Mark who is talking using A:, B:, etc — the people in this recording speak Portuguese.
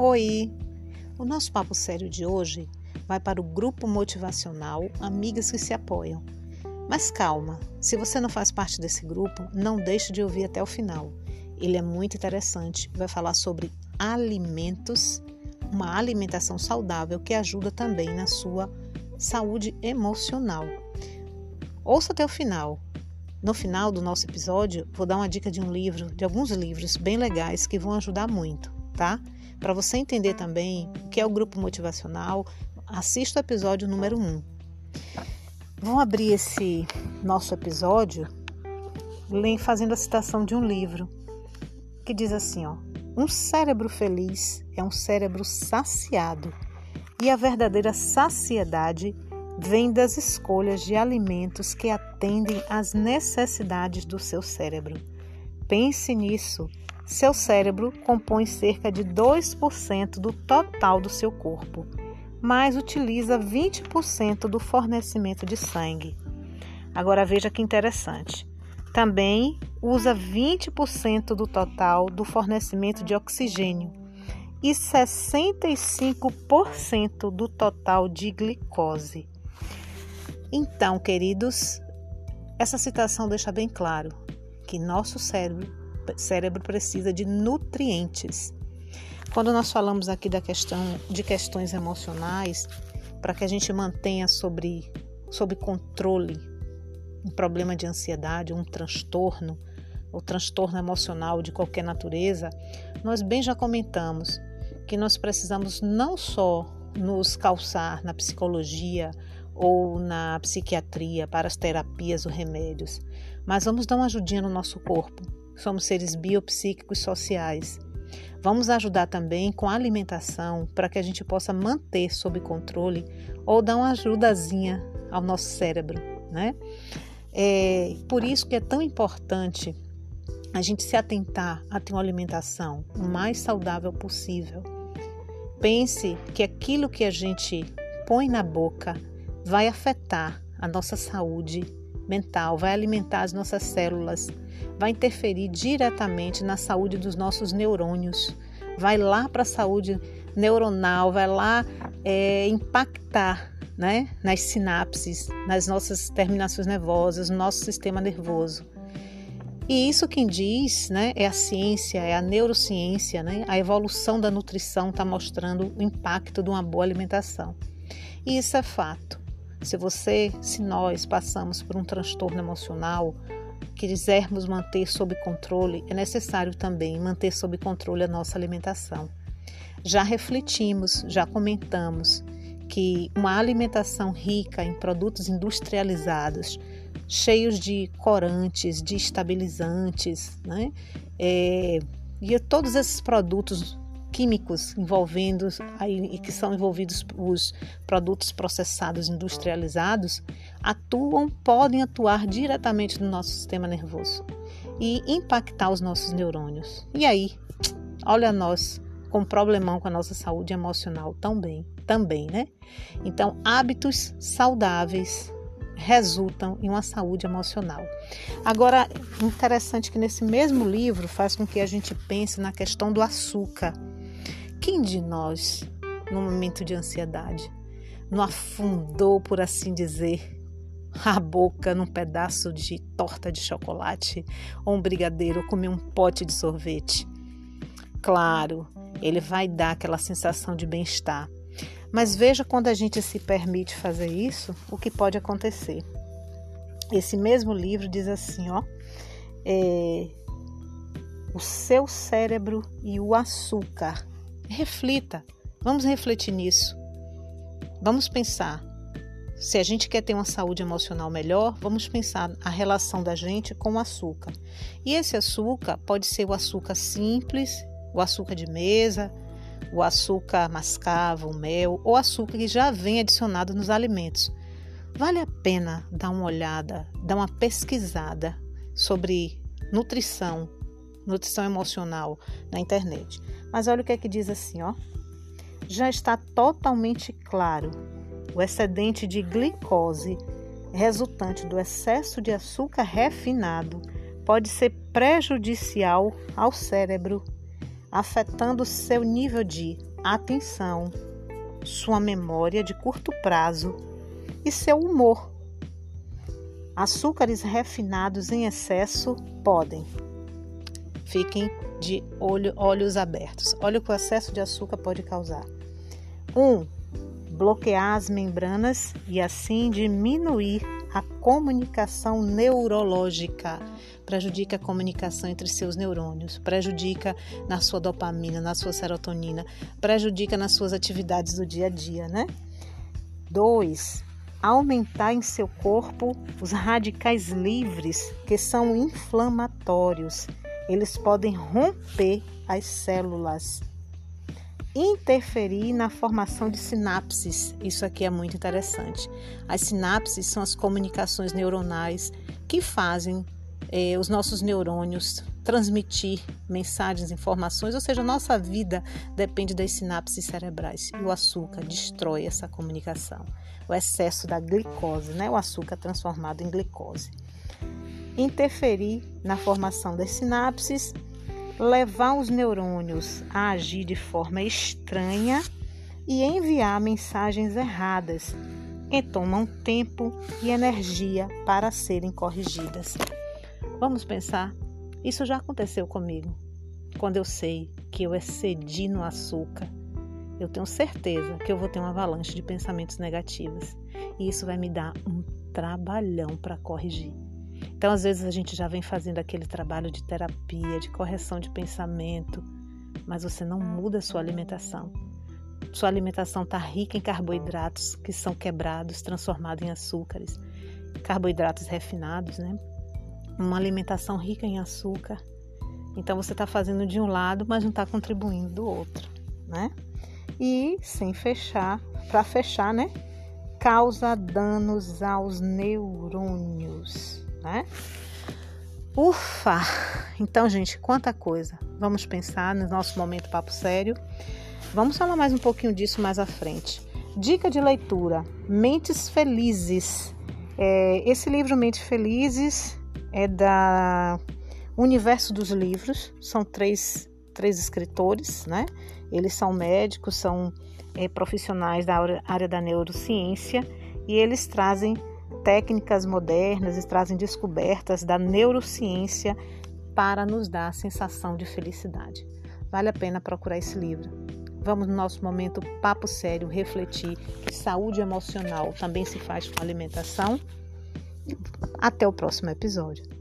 A: Oi! O nosso papo sério de hoje vai para o grupo motivacional Amigas que se apoiam. Mas calma, se você não faz parte desse grupo, não deixe de ouvir até o final. Ele é muito interessante, vai falar sobre alimentos, uma alimentação saudável que ajuda também na sua saúde emocional. Ouça até o final. No final do nosso episódio, vou dar uma dica de um livro, de alguns livros bem legais que vão ajudar muito, tá? Para você entender também o que é o grupo motivacional, assista o episódio número 1. Vamos abrir esse nosso episódio fazendo a citação de um livro que diz assim, ó: Um cérebro feliz é um cérebro saciado, e a verdadeira saciedade vem das escolhas de alimentos que atendem às necessidades do seu cérebro. Pense nisso. Seu cérebro compõe cerca de 2% do total do seu corpo, mas utiliza 20% do fornecimento de sangue. Agora veja que interessante. Também usa 20% do total do fornecimento de oxigênio e 65% do total de glicose. Então, queridos, essa citação deixa bem claro que nosso cérebro, cérebro precisa de nutrientes. Quando nós falamos aqui da questão de questões emocionais, para que a gente mantenha sobre, sob controle um problema de ansiedade, um transtorno, ou transtorno emocional de qualquer natureza, nós bem já comentamos que nós precisamos não só nos calçar na psicologia ou na psiquiatria para as terapias ou remédios, mas vamos dar uma ajudinha no nosso corpo. Somos seres biopsíquicos sociais. Vamos ajudar também com a alimentação para que a gente possa manter sob controle ou dar uma ajudazinha ao nosso cérebro, né? É por isso que é tão importante a gente se atentar a ter uma alimentação o mais saudável possível. Pense que aquilo que a gente põe na boca vai afetar a nossa saúde mental, vai alimentar as nossas células, vai interferir diretamente na saúde dos nossos neurônios, vai lá para a saúde neuronal, vai lá é, impactar né, nas sinapses, nas nossas terminações nervosas, no nosso sistema nervoso. E isso quem diz né, é a ciência, é a neurociência, né? a evolução da nutrição está mostrando o impacto de uma boa alimentação. E isso é fato. Se você, se nós passamos por um transtorno emocional, quisermos manter sob controle, é necessário também manter sob controle a nossa alimentação. Já refletimos, já comentamos que uma alimentação rica em produtos industrializados, cheios de corantes, de estabilizantes, né? É, e todos esses produtos químicos envolvendo e que são envolvidos os produtos processados industrializados atuam, podem atuar diretamente no nosso sistema nervoso e impactar os nossos neurônios. E aí, olha nós com problemão com a nossa saúde emocional também, também, né? Então, hábitos saudáveis resultam em uma saúde emocional. Agora, interessante que nesse mesmo livro faz com que a gente pense na questão do açúcar. Quem de nós, no momento de ansiedade, não afundou, por assim dizer, a boca num pedaço de torta de chocolate ou um brigadeiro ou comer um pote de sorvete? Claro, ele vai dar aquela sensação de bem-estar. Mas veja quando a gente se permite fazer isso, o que pode acontecer. Esse mesmo livro diz assim, ó, é, o seu cérebro e o açúcar Reflita, vamos refletir nisso. Vamos pensar. Se a gente quer ter uma saúde emocional melhor, vamos pensar a relação da gente com o açúcar. E esse açúcar pode ser o açúcar simples, o açúcar de mesa, o açúcar mascavo, o mel, ou açúcar que já vem adicionado nos alimentos. Vale a pena dar uma olhada, dar uma pesquisada sobre nutrição, nutrição emocional na internet. Mas olha o que é que diz assim, ó. Já está totalmente claro. O excedente de glicose resultante do excesso de açúcar refinado pode ser prejudicial ao cérebro, afetando seu nível de atenção, sua memória de curto prazo e seu humor. Açúcares refinados em excesso podem. Fiquem de olho, olhos abertos. Olha o que o excesso de açúcar pode causar. 1. Um, bloquear as membranas e assim diminuir a comunicação neurológica. Prejudica a comunicação entre seus neurônios, prejudica na sua dopamina, na sua serotonina, prejudica nas suas atividades do dia a dia, né? 2. Aumentar em seu corpo os radicais livres que são inflamatórios. Eles podem romper as células interferir na formação de sinapses. Isso aqui é muito interessante. As sinapses são as comunicações neuronais que fazem eh, os nossos neurônios transmitir mensagens, informações, ou seja, a nossa vida depende das sinapses cerebrais. E o açúcar destrói essa comunicação. O excesso da glicose, né? o açúcar transformado em glicose. Interferir na formação das sinapses levar os neurônios a agir de forma estranha e enviar mensagens erradas que tomam tempo e energia para serem corrigidas. Vamos pensar, isso já aconteceu comigo. Quando eu sei que eu excedi no açúcar, eu tenho certeza que eu vou ter uma avalanche de pensamentos negativos e isso vai me dar um trabalhão para corrigir. Então, às vezes, a gente já vem fazendo aquele trabalho de terapia, de correção de pensamento, mas você não muda a sua alimentação. Sua alimentação está rica em carboidratos que são quebrados, transformados em açúcares, carboidratos refinados, né? Uma alimentação rica em açúcar. Então você está fazendo de um lado, mas não está contribuindo do outro, né? E sem fechar, para fechar, né? Causa danos aos neurônios né? Ufa! Então, gente, quanta coisa. Vamos pensar no nosso momento papo sério. Vamos falar mais um pouquinho disso mais à frente. Dica de leitura: Mentes Felizes. É, esse livro Mentes Felizes é da Universo dos Livros. São três, três escritores, né? Eles são médicos, são é, profissionais da área da neurociência e eles trazem técnicas modernas e trazem descobertas da neurociência para nos dar a sensação de felicidade. Vale a pena procurar esse livro. Vamos no nosso momento papo sério refletir que saúde emocional também se faz com alimentação. Até o próximo episódio.